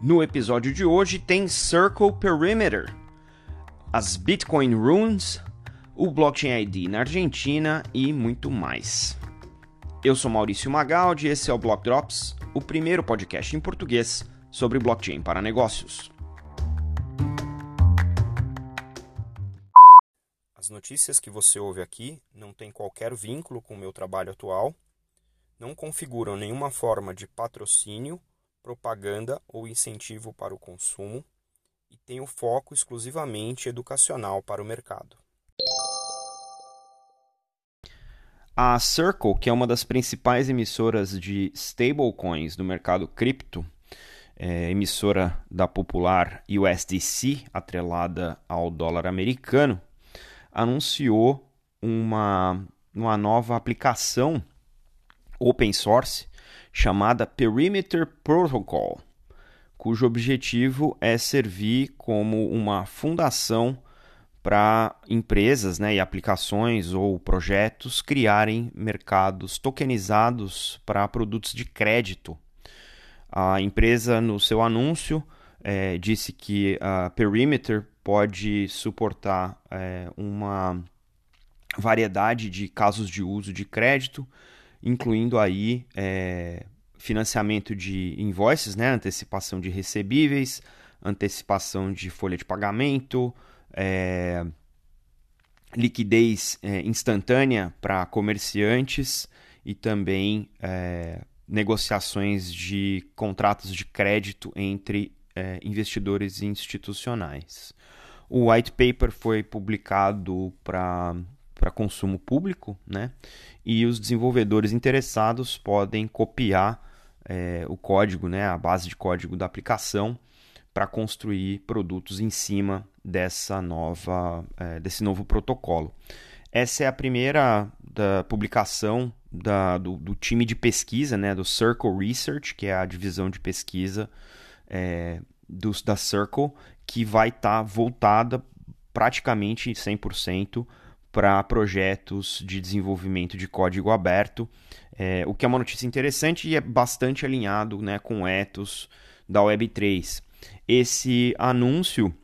No episódio de hoje tem Circle Perimeter, as Bitcoin Runes, o Blockchain ID na Argentina e muito mais. Eu sou Maurício Magaldi e esse é o Block Drops, o primeiro podcast em português sobre blockchain para negócios. As notícias que você ouve aqui não têm qualquer vínculo com o meu trabalho atual, não configuram nenhuma forma de patrocínio propaganda ou incentivo para o consumo e tem o foco exclusivamente educacional para o mercado. A Circle, que é uma das principais emissoras de stablecoins do mercado cripto, é, emissora da popular USDC, atrelada ao dólar americano, anunciou uma, uma nova aplicação open source chamada Perimeter Protocol, cujo objetivo é servir como uma fundação para empresas né, e aplicações ou projetos criarem mercados tokenizados para produtos de crédito. A empresa, no seu anúncio, é, disse que a Perimeter pode suportar é, uma variedade de casos de uso de crédito incluindo aí é, financiamento de invoices, né, antecipação de recebíveis, antecipação de folha de pagamento, é, liquidez é, instantânea para comerciantes e também é, negociações de contratos de crédito entre é, investidores institucionais. O white paper foi publicado para para consumo público, né? E os desenvolvedores interessados podem copiar é, o código, né, a base de código da aplicação, para construir produtos em cima dessa nova, é, desse novo protocolo. Essa é a primeira da publicação da, do, do, time de pesquisa, né, do Circle Research, que é a divisão de pesquisa é, do, da Circle, que vai estar tá voltada praticamente 100% para projetos de desenvolvimento de código aberto, é, o que é uma notícia interessante e é bastante alinhado né, com o ethos da Web3. Esse anúncio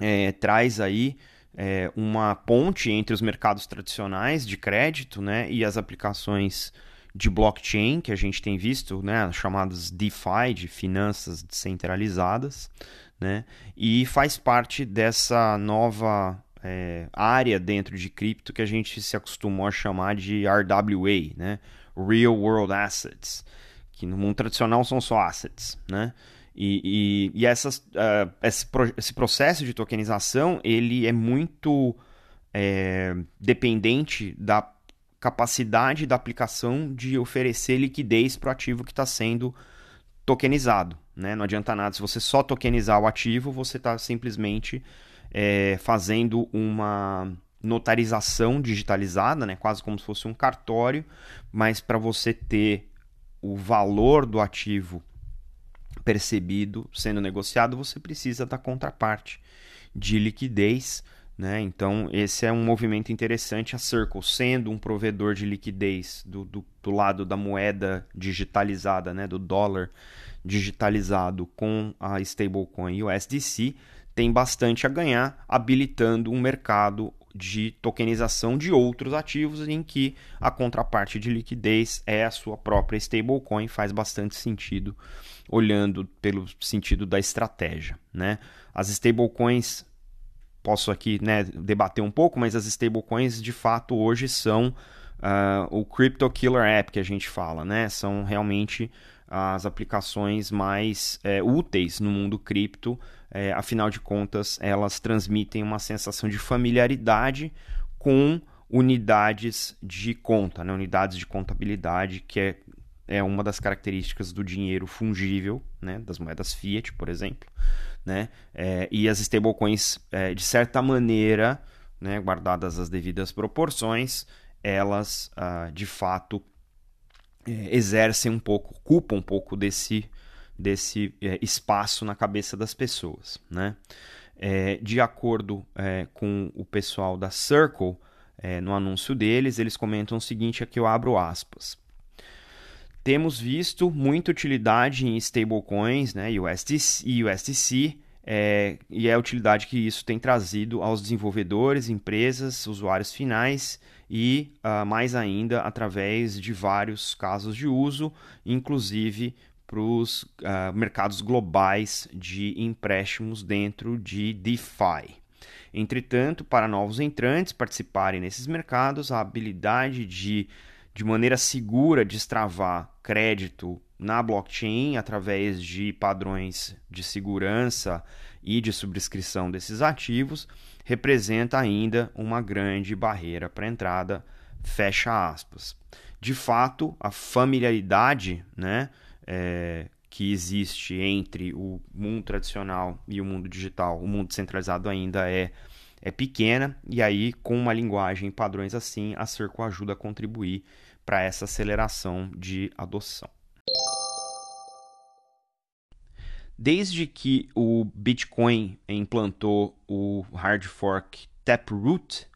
é, traz aí é, uma ponte entre os mercados tradicionais de crédito né, e as aplicações de blockchain que a gente tem visto, né, chamadas DeFi, de finanças descentralizadas, né, e faz parte dessa nova é, área dentro de cripto que a gente se acostumou a chamar de RWA, né? Real World Assets, que no mundo tradicional são só assets, né? E, e, e essas, uh, esse, esse, processo de tokenização ele é muito é, dependente da capacidade da aplicação de oferecer liquidez para o ativo que está sendo tokenizado. Né? Não adianta nada se você só tokenizar o ativo, você está simplesmente é, fazendo uma notarização digitalizada, né, quase como se fosse um cartório, mas para você ter o valor do ativo percebido sendo negociado, você precisa da contraparte de liquidez. Né? Então, esse é um movimento interessante. A Circle, sendo um provedor de liquidez do, do, do lado da moeda digitalizada, né? do dólar digitalizado com a stablecoin USDC, tem bastante a ganhar, habilitando um mercado de tokenização de outros ativos em que a contraparte de liquidez é a sua própria stablecoin, faz bastante sentido olhando pelo sentido da estratégia. Né? As stablecoins, posso aqui né, debater um pouco, mas as stablecoins de fato hoje são uh, o Crypto Killer App que a gente fala, né? são realmente as aplicações mais é, úteis no mundo cripto é, afinal de contas, elas transmitem uma sensação de familiaridade com unidades de conta, né? unidades de contabilidade, que é, é uma das características do dinheiro fungível, né? das moedas fiat, por exemplo. Né? É, e as stablecoins, é, de certa maneira, né? guardadas as devidas proporções, elas ah, de fato exercem um pouco, ocupam um pouco desse desse é, espaço na cabeça das pessoas. Né? É, de acordo é, com o pessoal da Circle, é, no anúncio deles, eles comentam o seguinte: aqui eu abro aspas. temos visto muita utilidade em stablecoins, né, USDC, USDC é, e é a utilidade que isso tem trazido aos desenvolvedores, empresas, usuários finais e, uh, mais ainda, através de vários casos de uso, inclusive para os uh, ah, mercados globais de empréstimos dentro de DeFi. Entretanto, para novos entrantes participarem nesses mercados, a habilidade de, de maneira segura, destravar crédito na blockchain através de padrões de segurança e de subscrição desses ativos representa ainda uma grande barreira para entrada, fecha aspas. De fato, a familiaridade né, é, que existe entre o mundo tradicional e o mundo digital, o mundo centralizado ainda é, é pequena, e aí, com uma linguagem padrões assim, a Circo ajuda a contribuir para essa aceleração de adoção. Desde que o Bitcoin implantou o hard fork Taproot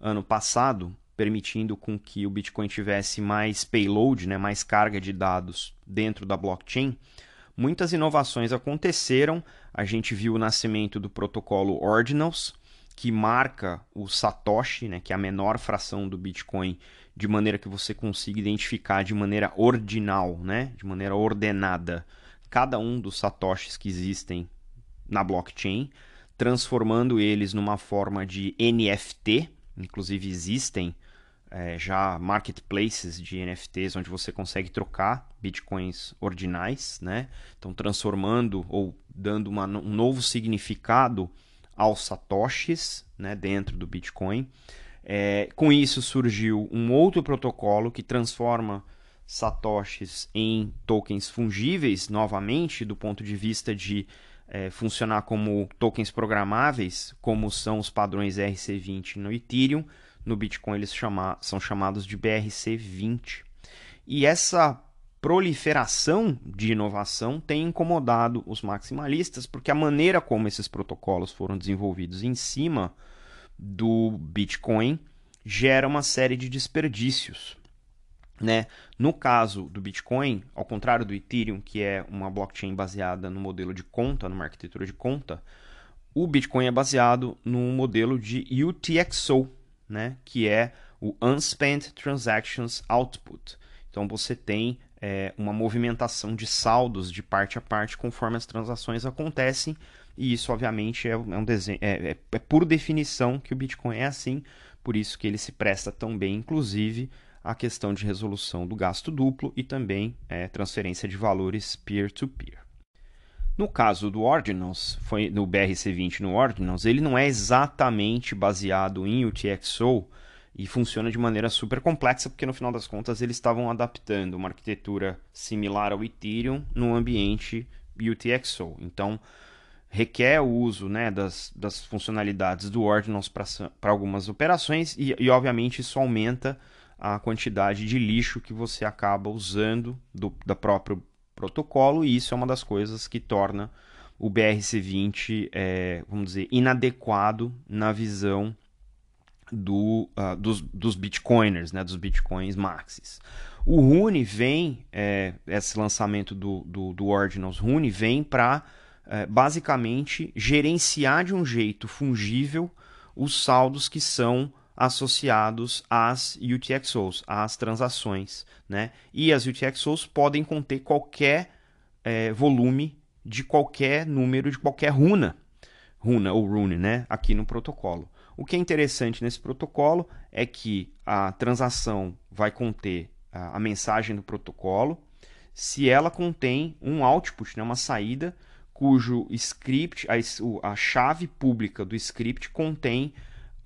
ano passado, permitindo com que o Bitcoin tivesse mais payload, né, mais carga de dados dentro da blockchain, muitas inovações aconteceram. A gente viu o nascimento do protocolo Ordinals, que marca o Satoshi, né, que é a menor fração do Bitcoin, de maneira que você consiga identificar de maneira ordinal, né, de maneira ordenada, cada um dos Satoshis que existem na blockchain, transformando eles numa forma de NFT. Inclusive existem é, já marketplaces de NFTs onde você consegue trocar bitcoins ordinais, né? Então transformando ou dando uma, um novo significado aos satoshis, né? Dentro do Bitcoin. É, com isso surgiu um outro protocolo que transforma satoshis em tokens fungíveis novamente do ponto de vista de é, funcionar como tokens programáveis, como são os padrões RC20 no Ethereum no Bitcoin eles chama, são chamados de BRC20. E essa proliferação de inovação tem incomodado os maximalistas, porque a maneira como esses protocolos foram desenvolvidos em cima do Bitcoin gera uma série de desperdícios. Né? No caso do Bitcoin, ao contrário do Ethereum, que é uma blockchain baseada no modelo de conta, numa arquitetura de conta, o Bitcoin é baseado num modelo de UTXO, né, que é o Unspent Transactions Output. Então você tem é, uma movimentação de saldos de parte a parte conforme as transações acontecem, e isso obviamente é, um desenho, é, é, é por definição que o Bitcoin é assim, por isso que ele se presta tão bem, inclusive a questão de resolução do gasto duplo e também é, transferência de valores peer-to-peer. -peer. No caso do Ordinals, foi no BRC20 no Ordinals, ele não é exatamente baseado em UTXO e funciona de maneira super complexa, porque no final das contas eles estavam adaptando uma arquitetura similar ao Ethereum no ambiente UTXO. Então, requer o uso né, das, das funcionalidades do Ordinals para algumas operações e, e, obviamente, isso aumenta a quantidade de lixo que você acaba usando do, da própria protocolo, e isso é uma das coisas que torna o BRC20, é, vamos dizer, inadequado na visão do, uh, dos, dos bitcoiners, né, dos bitcoins maxis. O Rune vem, é, esse lançamento do, do, do Ordinals Rune vem para é, basicamente gerenciar de um jeito fungível os saldos que são associados às UTXOs, às transações. Né? E as UTXOs podem conter qualquer é, volume de qualquer número, de qualquer runa, runa ou rune, né? aqui no protocolo. O que é interessante nesse protocolo é que a transação vai conter a, mensagem do protocolo, se ela contém um output, né, uma saída, cujo script, a, a chave pública do script contém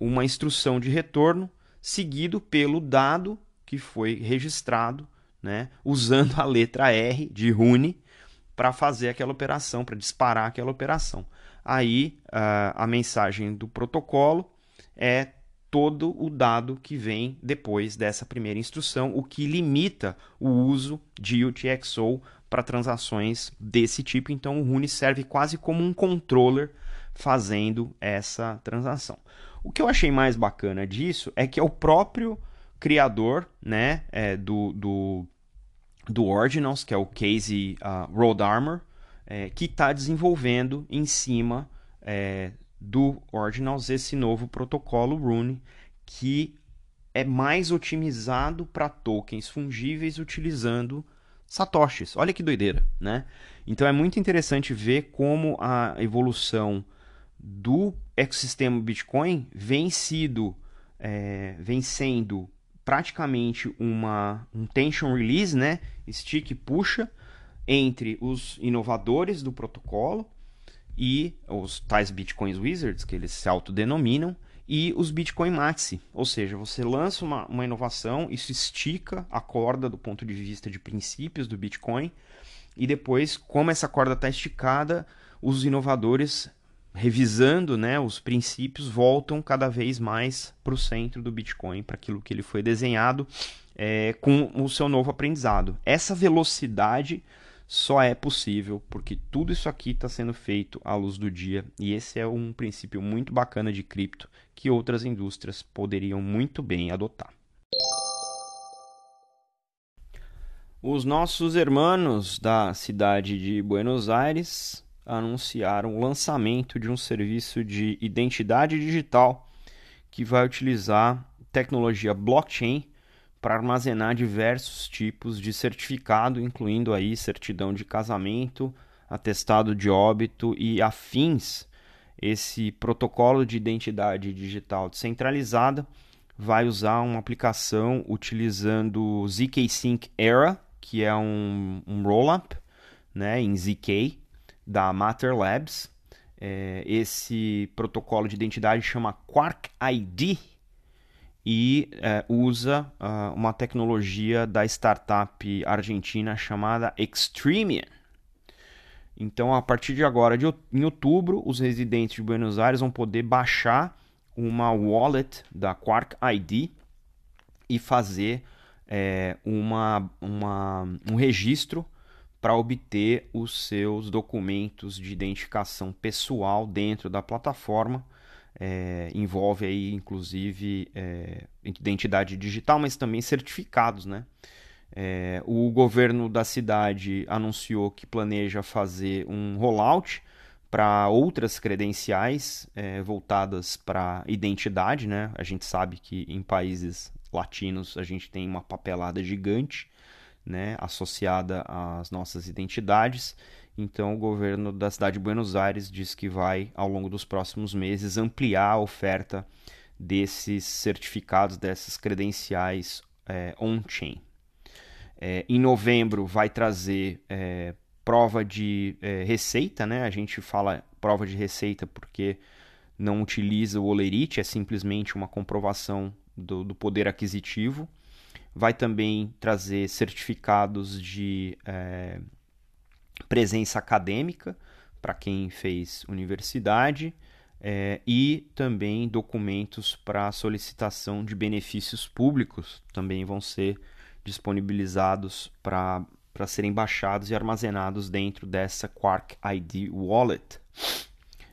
uma instrução de retorno seguido pelo dado que foi registrado, né, usando a letra R de Rune para fazer aquela operação, para disparar aquela operação. Aí a, a mensagem do protocolo é todo o dado que vem depois dessa primeira instrução, o que limita o uso de UTXO para transações desse tipo. Então o Rune serve quase como um controller fazendo essa transação. O que eu achei mais bacana disso é que é o próprio criador né, é, do, do, do Ordinals, que é o Casey uh, Road é, que está desenvolvendo em cima é, do Ordinals esse novo protocolo Rune, que é mais otimizado para tokens fungíveis utilizando satoshis. Olha que doideira, né? Então é muito interessante ver como a evolução do ecossistema Bitcoin vem sido é, vem sendo praticamente uma um tension release, né? Stick puxa entre os inovadores do protocolo e os tais Bitcoin Wizards que eles se autodenominam e os Bitcoin Maxi, ou seja, você lança uma, uma inovação, isso estica a corda do ponto de vista de princípios do Bitcoin, e depois, como essa corda está esticada, os inovadores, revisando né, os princípios, voltam cada vez mais para o centro do Bitcoin, para aquilo que ele foi desenhado, é, com o seu novo aprendizado. Essa velocidade só é possível porque tudo isso aqui está sendo feito à luz do dia e esse é um princípio muito bacana de cripto que outras indústrias poderiam muito bem adotar. Os nossos irmãos da cidade de Buenos Aires anunciaram o lançamento de um serviço de identidade digital que vai utilizar tecnologia blockchain para armazenar diversos tipos de certificado, incluindo aí certidão de casamento, atestado de óbito e afins. Esse protocolo de identidade digital descentralizada vai usar uma aplicação utilizando o ZK Sync Era, que é um, um rollup né, em ZK da Matter Labs. É, esse protocolo de identidade chama Quark ID e é, usa uh, uma tecnologia da startup argentina chamada Extremian. Então, a partir de agora, de, em outubro, os residentes de Buenos Aires vão poder baixar uma wallet da Quark ID e fazer é, uma, uma, um registro para obter os seus documentos de identificação pessoal dentro da plataforma é, envolve aí inclusive é, identidade digital, mas também certificados, né? É, o governo da cidade anunciou que planeja fazer um rollout para outras credenciais é, voltadas para identidade, né? A gente sabe que em países latinos a gente tem uma papelada gigante, né, associada às nossas identidades então, o governo da cidade de Buenos Aires diz que vai, ao longo dos próximos meses, ampliar a oferta desses certificados, dessas credenciais é, on-chain. É, em novembro, vai trazer é, prova de receita, né? A gente fala prova de receita porque não utiliza o Olerite, é simplesmente uma comprovação do, do poder aquisitivo. Vai também trazer certificados de presença acadêmica para quem fez universidade é, e também documentos para solicitação de benefícios públicos também vão ser disponibilizados para para serem baixados e armazenados dentro dessa Quark ID Wallet.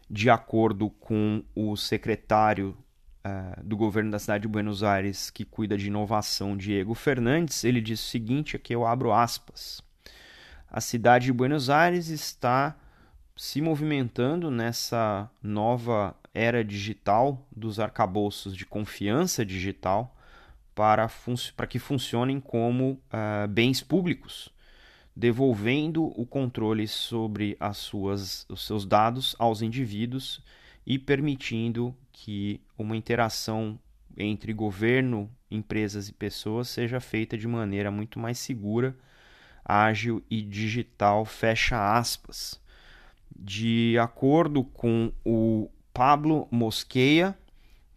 De acordo com o secretário uh, do governo da cidade de Buenos Aires, que cuida de inovação, Diego Fernandes, ele diz o seguinte: aqui eu abro aspas a cidade de Buenos Aires está se movimentando nessa nova era digital dos arcabouços de confiança digital para, para que funcionem como uh, bens públicos, devolvendo o controle sobre as suas, os seus dados aos indivíduos e permitindo que uma interação entre governo, empresas e pessoas seja feita de maneira muito mais segura ágil e digital, fecha aspas. De acordo com o Pablo Mosqueia,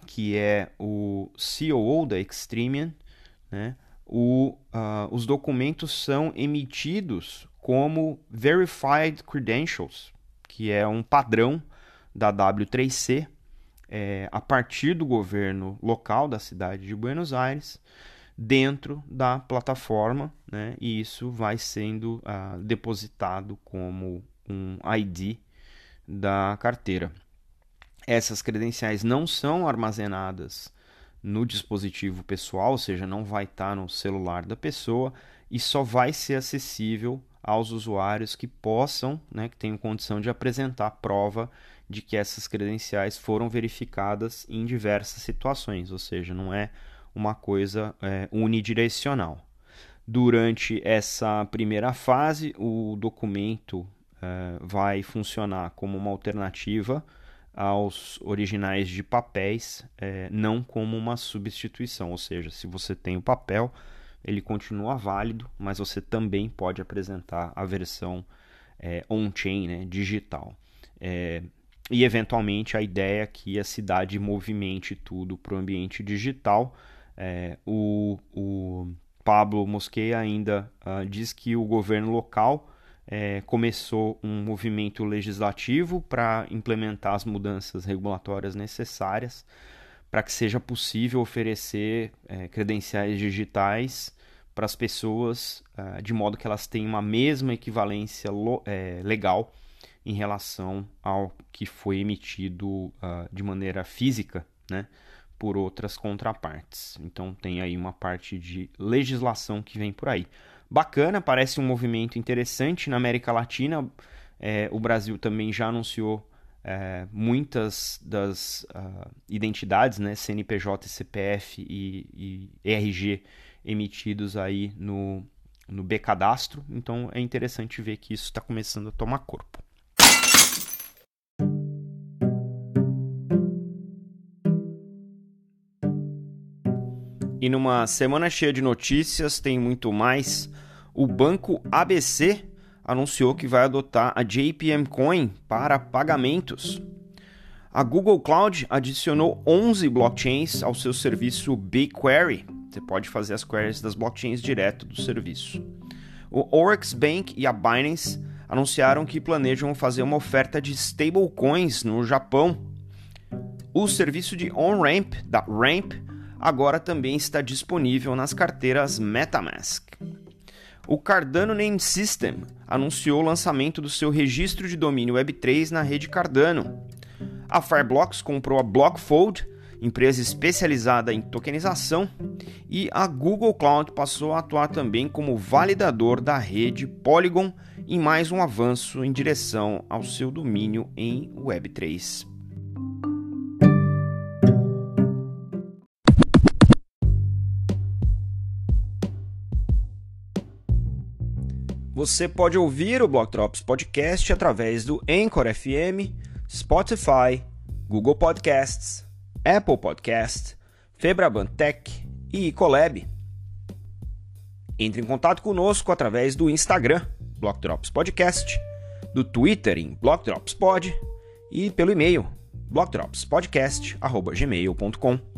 que é o COO da Extremian, né, o, uh, os documentos são emitidos como Verified Credentials, que é um padrão da W3C, é, a partir do governo local da cidade de Buenos Aires, dentro da plataforma, né? e isso vai sendo uh, depositado como um ID da carteira. Essas credenciais não são armazenadas no dispositivo pessoal, ou seja, não vai estar no celular da pessoa e só vai ser acessível aos usuários que possam, né, que tenham condição de apresentar prova de que essas credenciais foram verificadas em diversas situações, ou seja, não é uma coisa é, unidirecional. Durante essa primeira fase, o documento é, vai funcionar como uma alternativa aos originais de papéis, é, não como uma substituição. Ou seja, se você tem o papel, ele continua válido, mas você também pode apresentar a versão é, on-chain, né, digital. É, e eventualmente a ideia é que a cidade movimente tudo para o ambiente digital. É, o, o, Pablo Mosqueia ainda uh, diz que o governo local é, começou um movimento legislativo para implementar as mudanças regulatórias necessárias para que seja possível oferecer é, credenciais digitais para as pessoas uh, de modo que elas tenham uma mesma equivalência é, legal em relação ao que foi emitido uh, de maneira física, né, por outras contrapartes. Então tem aí uma parte de legislação que vem por aí. Bacana, parece um movimento interessante na América Latina. É, o Brasil também já anunciou é, muitas das uh, identidades, né, CNPJ, CPF e, e RG emitidos aí no, no B Cadastro. Então é interessante ver que isso está começando a tomar corpo. E numa semana cheia de notícias, tem muito mais. O banco ABC anunciou que vai adotar a JPM Coin para pagamentos. A Google Cloud adicionou 11 blockchains ao seu serviço BigQuery. Você pode fazer as queries das blockchains direto do serviço. O Oryx Bank e a Binance anunciaram que planejam fazer uma oferta de stablecoins no Japão. O serviço de on-ramp da Ramp agora também está disponível nas carteiras MetaMask. O Cardano Name System anunciou o lançamento do seu registro de domínio Web3 na rede Cardano. A Fireblocks comprou a Blockfold, empresa especializada em tokenização, e a Google Cloud passou a atuar também como validador da rede Polygon em mais um avanço em direção ao seu domínio em Web3. Você pode ouvir o Block Drops Podcast através do Anchor FM, Spotify, Google Podcasts, Apple Podcasts, Febraban Tech e Ecolab. Entre em contato conosco através do Instagram, Block Drops Podcast, do Twitter em Block Drops Pod e pelo e-mail blockdropspodcast@gmail.com.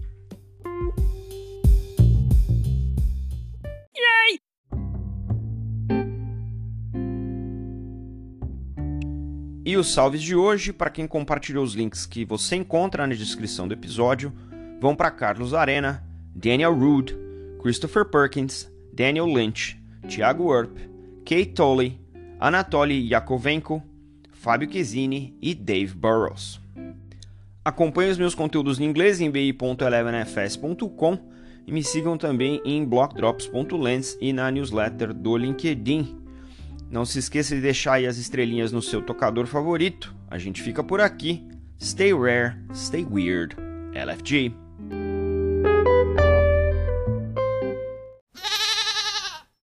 E os salves de hoje, para quem compartilhou os links que você encontra na descrição do episódio, vão para Carlos Arena, Daniel Rude, Christopher Perkins, Daniel Lynch, Thiago Earp, Kate Tolley, Anatoly Yakovenko, Fábio Chiesini e Dave Burrows. Acompanhe os meus conteúdos em inglês em bi.elevenfs.com e me sigam também em blockdrops.lens e na newsletter do LinkedIn. Não se esqueça de deixar aí as estrelinhas no seu tocador favorito. A gente fica por aqui. Stay rare, stay weird. LFG.